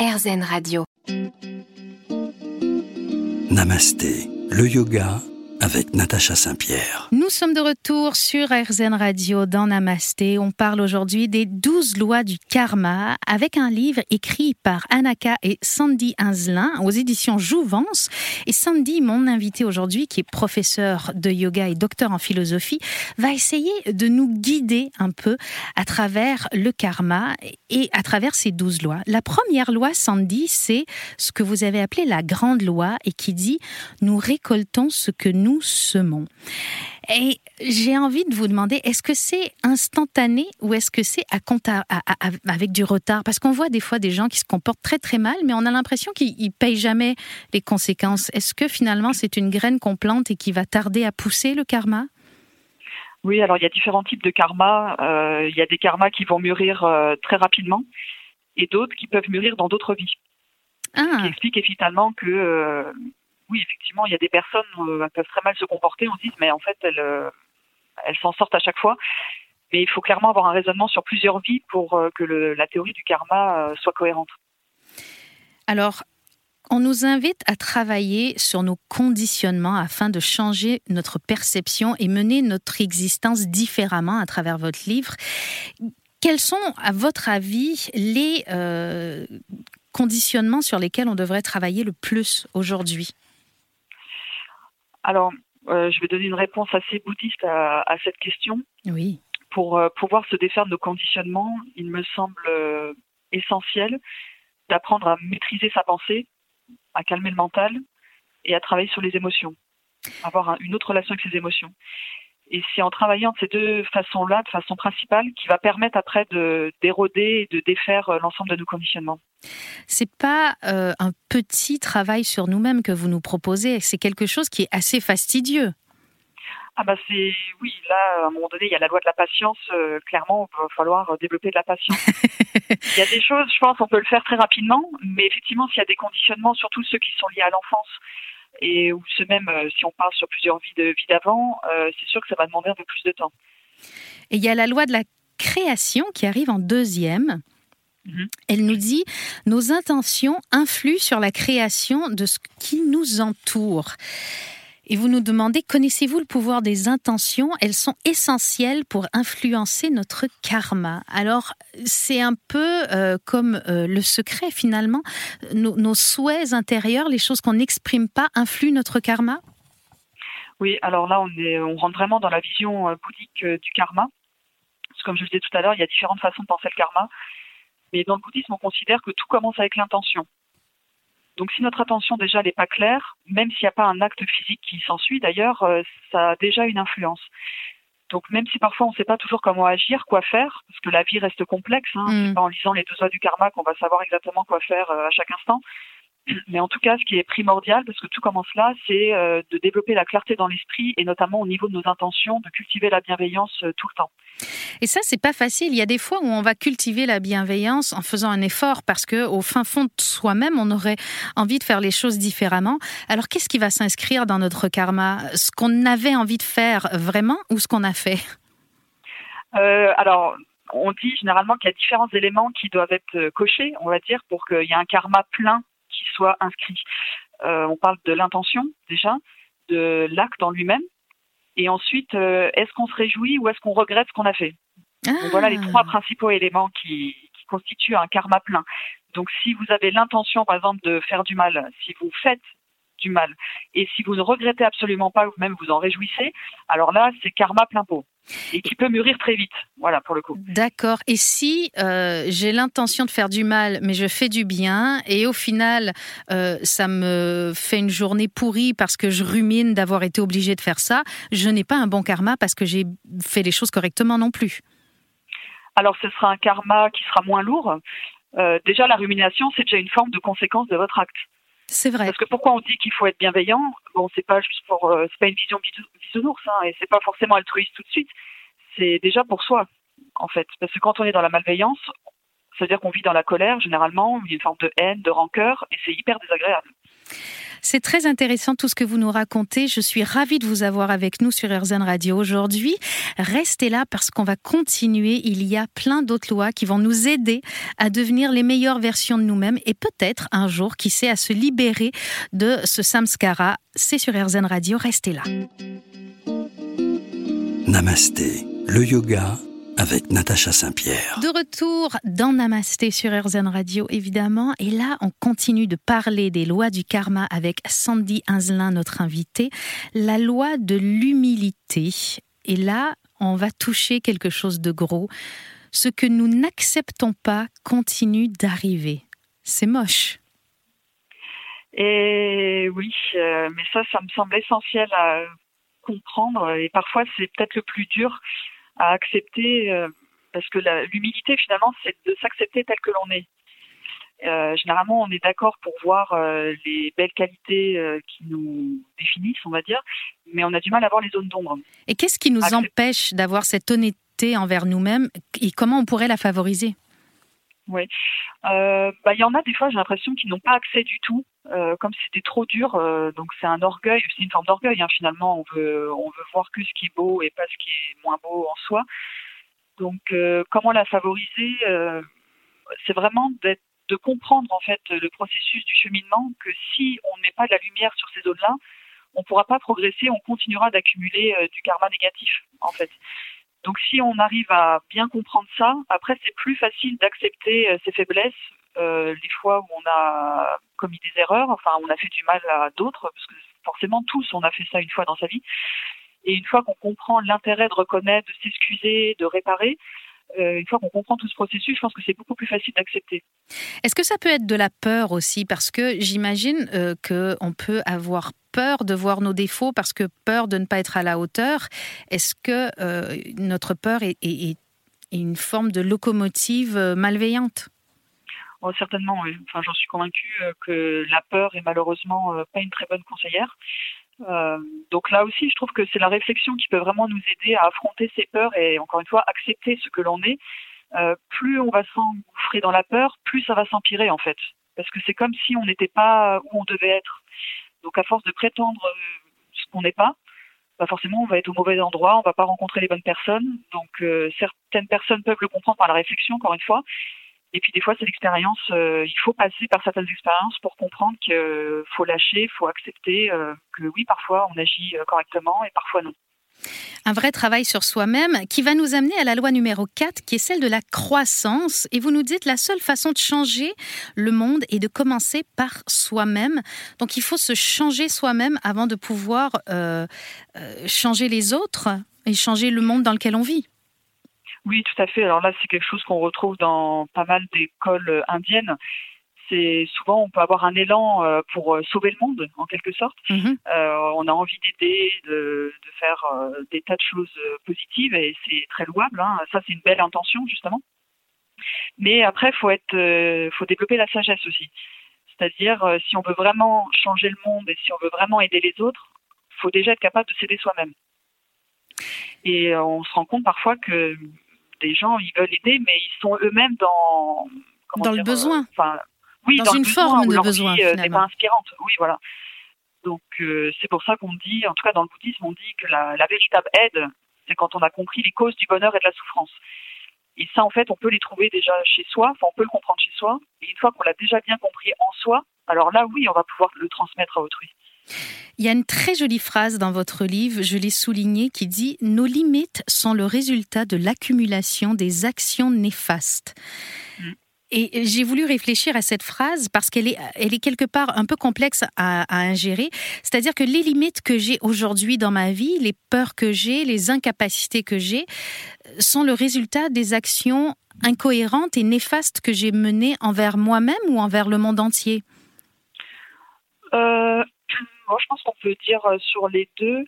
RZN Radio. Namasté, le yoga avec Natacha Saint-Pierre. Nous sommes de retour sur RZN Radio dans Namasté. On parle aujourd'hui des 12 lois du karma avec un livre écrit par Anaka et Sandy Inzelin aux éditions Jouvence. Et Sandy, mon invité aujourd'hui, qui est professeur de yoga et docteur en philosophie, va essayer de nous guider un peu à travers le karma et à travers ces 12 lois. La première loi, Sandy, c'est ce que vous avez appelé la grande loi et qui dit nous récoltons ce que nous semons. Et j'ai envie de vous demander, est-ce que c'est instantané ou est-ce que c'est à, avec du retard? Parce qu'on voit des fois des gens qui se comportent très très mal, mais on a l'impression qu'ils ne payent jamais les conséquences. Est-ce que finalement c'est une graine qu'on plante et qui va tarder à pousser le karma? Oui, alors il y a différents types de karma. Euh, il y a des karmas qui vont mûrir euh, très rapidement et d'autres qui peuvent mûrir dans d'autres vies. Ah. Ce qui explique finalement que euh, oui, effectivement, il y a des personnes euh, qui peuvent très mal se comporter. On se dit, mais en fait, elles, euh, elles s'en sortent à chaque fois. Mais il faut clairement avoir un raisonnement sur plusieurs vies pour euh, que la théorie du karma soit cohérente. Alors, on nous invite à travailler sur nos conditionnements afin de changer notre perception et mener notre existence différemment à travers votre livre. Quels sont, à votre avis, les conditionnements sur lesquels on devrait travailler le plus aujourd'hui? Alors, euh, je vais donner une réponse assez bouddhiste à, cette question. Oui. Pour euh, pouvoir se défaire de nos conditionnements, il me semble euh, essentiel d'apprendre à maîtriser sa pensée, à calmer le mental et à travailler sur les émotions, avoir une autre relation avec ses émotions. Et c'est en travaillant de ces deux façons-là, de façon principale, qui va permettre après de d'éroder et de défaire euh, l'ensemble de nos conditionnements. C'est pas euh, un petit travail sur nous-mêmes que vous nous proposez, c'est quelque chose qui est assez fastidieux. Ah bah c'est oui là à un moment donné il y a la loi de la patience euh, clairement il va falloir développer de la patience. il y a des choses je pense on peut le faire très rapidement mais effectivement s'il y a des conditionnements surtout ceux qui sont liés à l'enfance et ou ce même euh, si on parle sur plusieurs vies de vie d'avant, euh, c'est sûr que ça va demander un peu plus de temps. Et il y a la loi de la création qui arrive en deuxième. Mhm. Elle nous dit nos intentions influent sur la création de ce qui nous entoure. Et vous nous demandez, connaissez-vous le pouvoir des intentions? Elles sont essentielles pour influencer notre karma. Alors, c'est un peu euh, comme euh, le secret finalement. Nos, souhaits intérieurs, les choses qu'on n'exprime pas, influent notre karma? Oui, alors là, on, est, on rentre vraiment dans la vision euh, bouddhique du karma. Parce que comme je le disais tout à l'heure, il y a différentes façons de penser le karma. Mais dans le bouddhisme, on considère que tout commence avec l'intention. Donc si notre attention déjà n'est pas claire, même s'il n'y a pas un acte physique qui s'ensuit d'ailleurs, euh, ça a déjà une influence. Donc même si parfois on ne sait pas toujours comment agir, quoi faire, parce que la vie reste complexe, hein, mm. pas en lisant les deux lois du karma qu'on va savoir exactement quoi faire euh, à chaque instant. Mais en tout cas, ce qui est primordial, parce que tout commence là, c'est euh, de développer la clarté dans l'esprit et notamment au niveau de nos intentions, de cultiver la bienveillance tout le temps. Et ça, c'est pas facile. Il y a des fois où on va cultiver la bienveillance en faisant un effort parce que au fin fond de soi-même, on aurait envie de faire les choses différemment. Alors, qu'est-ce qui va s'inscrire dans notre karma? Ce qu'on avait envie de faire vraiment ou ce qu'on a fait? Euh, Alors, on dit généralement qu'il y a différents éléments qui doivent être cochés, on va dire, pour qu'il y ait un karma plein qui soit inscrit. Euh, on parle de l'intention déjà, de l'acte en lui-même, et ensuite, euh, est-ce qu'on se réjouit ou est-ce qu'on regrette ce qu'on a fait? Voilà les trois ah. principaux éléments qui, qui constituent un karma plein. Donc si vous avez l'intention, par exemple, de faire du mal, si vous faites du mal. Et si vous ne regrettez absolument pas, ou même vous en réjouissez, alors là, c'est karma plein pot. Et qui peut mûrir très vite, voilà, pour le coup. D'accord. Et si euh, j'ai l'intention de faire du mal, mais je fais du bien, et au final, euh, ça me fait une journée pourrie parce que je rumine d'avoir été obligé de faire ça, je n'ai pas un bon karma parce que j'ai fait les choses correctement non plus. Alors, ce sera un karma qui sera moins lourd. Euh, déjà, la rumination, c'est déjà une forme de conséquence de votre acte. C'est vrai. Parce que pourquoi on dit qu'il faut être bienveillant? Bon, c'est pas juste pour, euh, c'est pas une vision bisounours, hein, et c'est pas forcément altruiste tout de suite. C'est déjà pour soi, en fait. Parce que quand on est dans la malveillance, ça veut dire qu'on vit dans la colère, généralement, une forme de haine, de rancœur, et c'est hyper désagréable. C'est très intéressant tout ce que vous nous racontez. Je suis ravie de vous avoir avec nous sur RZN Radio aujourd'hui. Restez là parce qu'on va continuer. Il y a plein d'autres lois qui vont nous aider à devenir les meilleures versions de nous-mêmes et peut-être un jour, qui sait, à se libérer de ce samskara. C'est sur RZN Radio. Restez là. Namasté, le yoga avec Natacha Saint-Pierre. De retour dans Namasté sur RZN Radio, évidemment. Et là, on continue de parler des lois du karma avec Sandy Inzelin, notre invitée. La loi de l'humilité. Et là, on va toucher quelque chose de gros. Ce que nous n'acceptons pas continue d'arriver. C'est moche. Et oui, euh, mais ça, ça me semble essentiel à comprendre. Et parfois, c'est peut-être le plus dur à accepter, euh, parce que l'humilité finalement, c'est de s'accepter tel que l'on est. Euh, généralement, on est d'accord pour voir euh, les belles qualités qui nous définissent, on va dire, mais on a du mal à voir les zones d'ombre. Et qu'est-ce qui nous empêche d'avoir cette honnêteté envers nous-mêmes et comment on pourrait la favoriser? Oui, bah, il y en a des fois, j'ai l'impression qu'ils n'ont pas accès du tout, comme c'était trop dur. donc c'est un orgueil, c'est une forme d'orgueil hein, finalement. On veut, on veut voir que ce qui est beau et pas ce qui est moins beau en soi. Donc comment la favoriser C'est vraiment de comprendre en fait le processus du cheminement que si on ne met pas de la lumière sur ces zones-là, on ne pourra pas progresser, on continuera d'accumuler du karma négatif en fait. Donc si on arrive à bien comprendre ça, après c'est plus facile d'accepter ses faiblesses, euh, les fois où on a commis des erreurs, enfin on a fait du mal à d'autres, parce que forcément tous on a fait ça une fois dans sa vie. Et une fois qu'on comprend l'intérêt de reconnaître, de s'excuser, de réparer, euh, une fois qu'on comprend tout ce processus, je pense que c'est beaucoup plus facile d'accepter. Est-ce que ça peut être de la peur aussi? Parce que j'imagine euh, qu'on peut avoir peur de voir nos défauts parce que peur de ne pas être à la hauteur. Est-ce que notre peur est, une forme de locomotive malveillante? Oh, certainement, oui. Enfin, j'en suis convaincue que la peur est malheureusement pas une très bonne conseillère. Euh, donc là aussi, je trouve que c'est la réflexion qui peut vraiment nous aider à affronter ces peurs et encore une fois accepter ce que l'on est. Euh, plus on va s'engouffrer dans la peur, plus ça va s'empirer en fait, parce que c'est comme si on n'était pas où on devait être. Donc à force de prétendre euh, ce qu'on n'est pas, bah forcément on va être au mauvais endroit, on va pas rencontrer les bonnes personnes. Donc certaines personnes peuvent le comprendre par la réflexion, encore une fois, et puis des fois, c'est l'expérience. Euh, il faut passer par certaines expériences pour comprendre qu'il faut lâcher, il faut accepter euh, que oui, parfois on agit euh, correctement et parfois non. Un vrai travail sur soi-même qui va nous amener à la loi numéro 4 qui est celle de la croissance. Et vous nous dites la seule façon de changer le monde est de commencer par soi-même. Donc il faut se changer soi-même avant de pouvoir changer les autres et changer le monde dans lequel on vit. Oui, tout à fait. Alors là, c'est quelque chose qu'on retrouve dans pas mal d'écoles euh, indiennes. C'est souvent on peut avoir un élan euh, pour euh, sauver le monde en quelque sorte. Mhm. on a envie d'aider, de, faire des tas de choses positives et c'est très louable. Hein. Ça, c'est une belle intention justement. Mais après, faut être, faut développer la sagesse aussi. C'est-à-dire, si on veut vraiment changer le monde et si on veut vraiment aider les autres, faut déjà être capable de s'aider soi-même. Et on se rend compte parfois que des gens, ils veulent aider, mais ils sont eux-mêmes dans dans le besoin. Euh, enfin, oui, dans, une forme de besoin. Vie, euh, n'est pas inspirante. Oui, voilà. Donc euh, c'est pour ça qu'on dit, en tout cas dans le bouddhisme, on dit que la, véritable aide, c'est quand on a compris les causes du bonheur et de la souffrance. Et ça, en fait, on peut les trouver déjà chez soi, enfin, on peut le comprendre chez soi. Et une fois qu'on l'a déjà bien compris en soi, alors là, oui, on va pouvoir le transmettre à autrui. Il y a une très jolie phrase dans votre livre, je l'ai soulignée, qui dit ⁇ Nos limites sont le résultat de l'accumulation des actions néfastes mm. Et j'ai voulu réfléchir à cette phrase parce qu'elle est, elle est quelque part un peu complexe à, à ingérer. C'est-à-dire que les limites que j'ai aujourd'hui dans ma vie, les peurs que j'ai, les incapacités que j'ai, sont le résultat des actions incohérentes et néfastes que j'ai menées envers moi-même ou envers le monde entier. Euh, moi, je pense qu'on peut dire euh, sur les deux.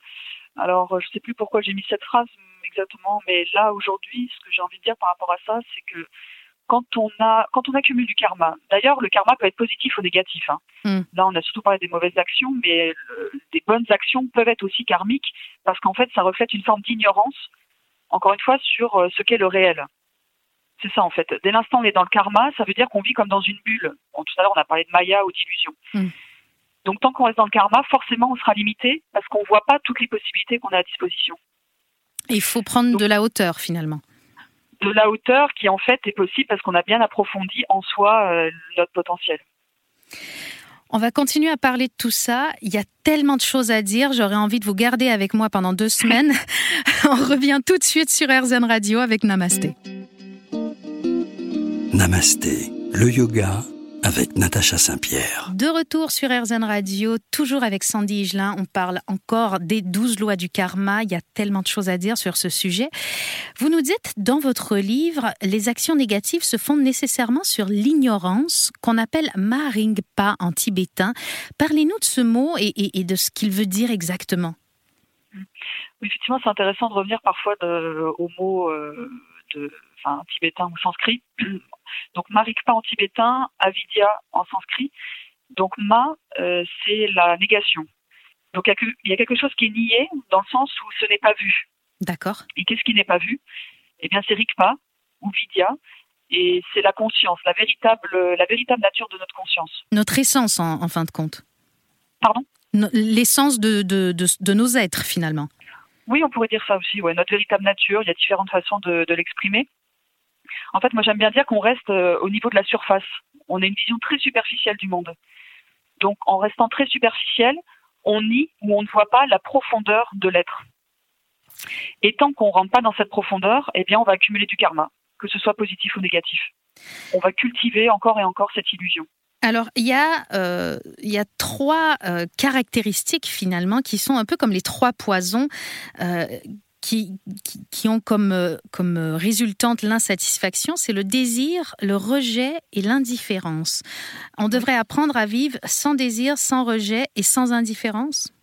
Alors, je ne sais plus pourquoi j'ai mis cette phrase exactement, mais là, aujourd'hui, ce que j'ai envie de dire par rapport à ça, c'est que quand on a quand on accumule du karma. D'ailleurs, le karma peut être positif ou négatif. Hein. Hmm. Là, on a surtout parlé des mauvaises actions, mais euh, des bonnes actions peuvent être aussi karmiques parce qu'en fait, ça reflète une forme d'ignorance. Encore une fois, sur euh, ce qu'est le réel. C'est ça en fait. Dès l'instant où on est dans le karma, ça veut dire qu'on vit comme dans une bulle. tout à l'heure, on a parlé de maya ou d'illusion. Hmm. Donc tant qu'on reste dans le karma, forcément on sera limité parce qu'on ne voit pas toutes les possibilités qu'on a à disposition. Il faut prendre de la hauteur finalement. De la hauteur qui en fait est possible parce qu'on a bien approfondi en soi euh, notre potentiel. On va continuer à parler de tout ça. Il y a tellement de choses à dire. J'aurais envie de vous garder avec moi pendant deux semaines. On revient tout de suite sur RZN Radio avec Namasté. Namasté, le yoga avec Natacha Saint-Pierre. De retour sur RZN Radio, toujours avec Sandy Higelin. On parle encore des douze lois du karma. Il y a tellement de choses à dire sur ce sujet. Vous nous dites dans votre livre, les actions négatives se fondent nécessairement sur l'ignorance qu'on appelle Maringpa en tibétain. Parlez-nous de ce mot et, de ce qu'il veut dire exactement. Oui, effectivement, c'est intéressant de revenir parfois au mot euh, de, enfin, tibétain ou sanskrit donc Marikpa en tibétain, Avidya en sanskrit. Donc Ma, euh, c'est la négation. Donc il y a quelque chose qui est nié dans le sens où ce n'est pas vu. D'accord. Et qu'est-ce qui n'est pas vu? Eh bien c'est Rikpa ou Vidya. Et c'est la conscience, la véritable, la véritable nature de notre conscience. Notre essence, en, fin de compte. Pardon? L'essence de, de, nos êtres, finalement. Oui, on pourrait dire ça aussi. Ouais, notre véritable nature, il y a différentes façons de, l'exprimer. En fait, moi j'aime bien dire qu'on reste euh, au niveau de la surface. On a une vision très superficielle du monde. Donc en restant très superficiel, on nie ou on ne voit pas la profondeur de l'être. Et tant qu'on ne rentre pas dans cette profondeur, eh bien on va accumuler du karma, que ce soit positif ou négatif. On va cultiver encore et encore cette illusion. Alors, il y, a, euh, trois euh, caractéristiques finalement qui sont un peu comme les trois poisons qui, qui, ont comme, euh, comme résultante l'insatisfaction, c'est le désir, le rejet et l'indifférence. On devrait apprendre à vivre sans désir, sans rejet et sans indifférence?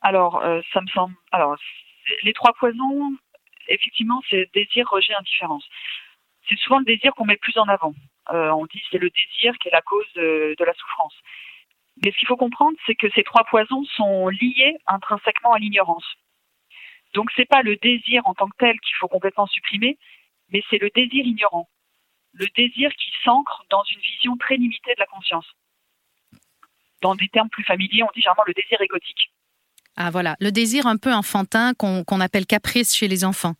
Alors, euh, ça me semble. Alors, les trois poisons, effectivement, c'est désir, rejet, indifférence. C'est souvent le désir qu'on met plus en avant. Euh, on dit c'est le désir qui est la cause de, de la souffrance. Mais ce qu'il faut comprendre, c'est que ces trois poisons sont liés intrinsèquement à l'ignorance. Donc c'est pas le désir en tant que tel qu'il faut complètement supprimer, mais c'est le désir ignorant. Le désir qui s'ancre dans une vision très limitée de la conscience. Dans des termes plus familiers, on dit généralement le désir égotique. Ah voilà, le désir un peu enfantin qu'on appelle caprice chez les enfants.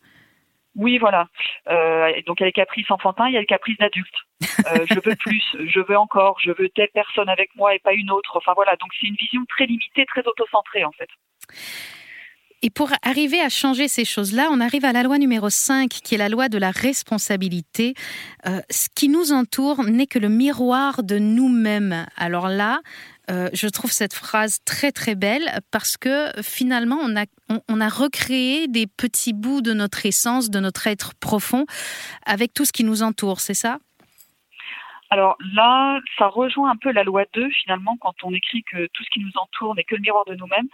Oui, voilà. Euh, donc il y a les caprices enfantins, il y a le caprice d'adulte. Euh, je veux plus, je veux encore, je veux telle personne avec moi et pas une autre. Enfin voilà, donc c'est une vision très limitée, très autocentrée en fait. Et pour arriver à changer ces choses-là, on arrive à la loi numéro 5, qui est la loi de la responsabilité. Euh, ce qui nous entoure n'est que le miroir de nous-mêmes. Alors là, euh, je trouve cette phrase très très belle parce que finalement, on a, on, a recréé des petits bouts de notre essence, de notre être profond, avec tout ce qui nous entoure, c'est ça? Alors là, ça rejoint un peu la loi 2 finalement quand on écrit que tout ce qui nous entoure n'est que le miroir de nous-mêmes.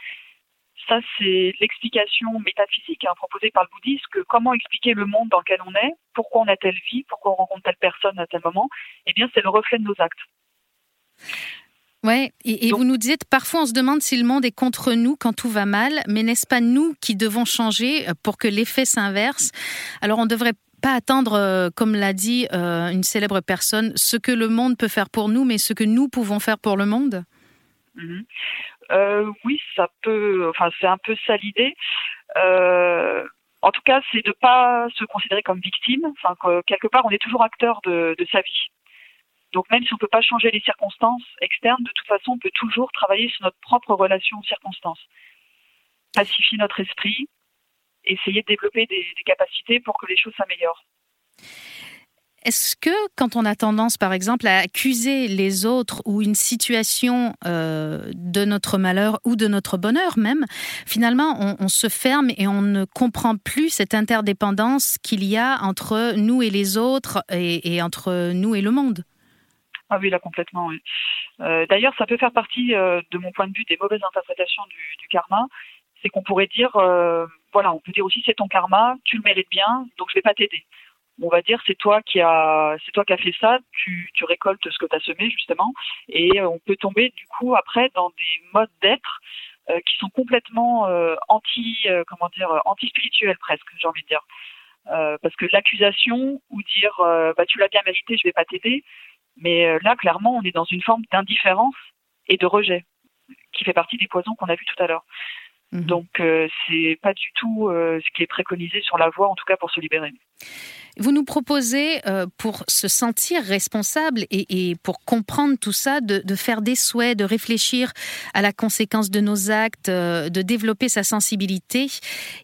Ça, c'est l'explication métaphysique hein, proposée par le bouddhisme que comment expliquer le monde dans lequel on est, pourquoi on a telle vie, pourquoi on rencontre telle personne à tel moment, eh bien, c'est le reflet de nos actes. Ouais, et, vous nous dites parfois on se demande si le monde est contre nous quand tout va mal, mais n'est-ce pas nous qui devons changer euh, pour que l'effet s'inverse? Alors on ne devrait pas attendre, euh, comme l'a dit euh, une célèbre personne, ce que le monde peut faire pour nous, mais ce que nous pouvons faire pour le monde? Mhm. Euh, oui, ça peut. Enfin, c'est un peu ça l'idée. Euh, en tout cas, c'est de pas se considérer comme victime. Enfin, que, quelque part, on est toujours acteur de, sa vie. Donc, même si on peut pas changer les circonstances externes, de toute façon, on peut toujours travailler sur notre propre relation aux circonstances, pacifier notre esprit, essayer de développer des capacités pour que les choses s'améliorent. Est-ce que quand on a tendance, par exemple, à accuser les autres ou une situation euh, de notre malheur ou de notre bonheur même, finalement, on, se ferme et on ne comprend plus cette interdépendance qu'il y a entre nous et les autres et, entre nous et le monde? Ah oui, là complètement. Euh, d'ailleurs, ça peut faire partie, euh, de mon point de vue, des mauvaises interprétations du, karma. C'est qu'on pourrait dire, voilà, on peut dire aussi c'est ton karma, tu le mérites bien, donc je vais pas t'aider on va dire c'est toi qui a c'est toi qui a fait ça, tu, tu récoltes ce que tu as semé justement et euh, on peut tomber du coup après dans des modes d'être euh, qui sont complètement euh, anti comment dire anti spirituels presque, j'ai envie de dire. parce que l'accusation ou dire bah tu l'as bien mérité, je vais pas t'aider, mais là clairement on est dans une forme d'indifférence et de rejet. qui fait partie des poisons qu'on a vus tout à l'heure. Mhm. Donc euh, c'est pas du tout euh, ce qui est préconisé sur la voie, en tout cas pour se libérer. Vous nous proposez, euh, pour se sentir responsable et, pour comprendre tout ça, de, de, faire des souhaits, de réfléchir à la conséquence de nos actes, de développer sa sensibilité.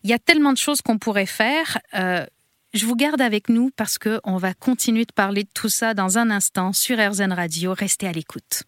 Il y a tellement de choses qu'on pourrait faire. je vous garde avec nous parce qu'on va continuer de parler de tout ça dans un instant sur RZN Radio. Restez à l'écoute.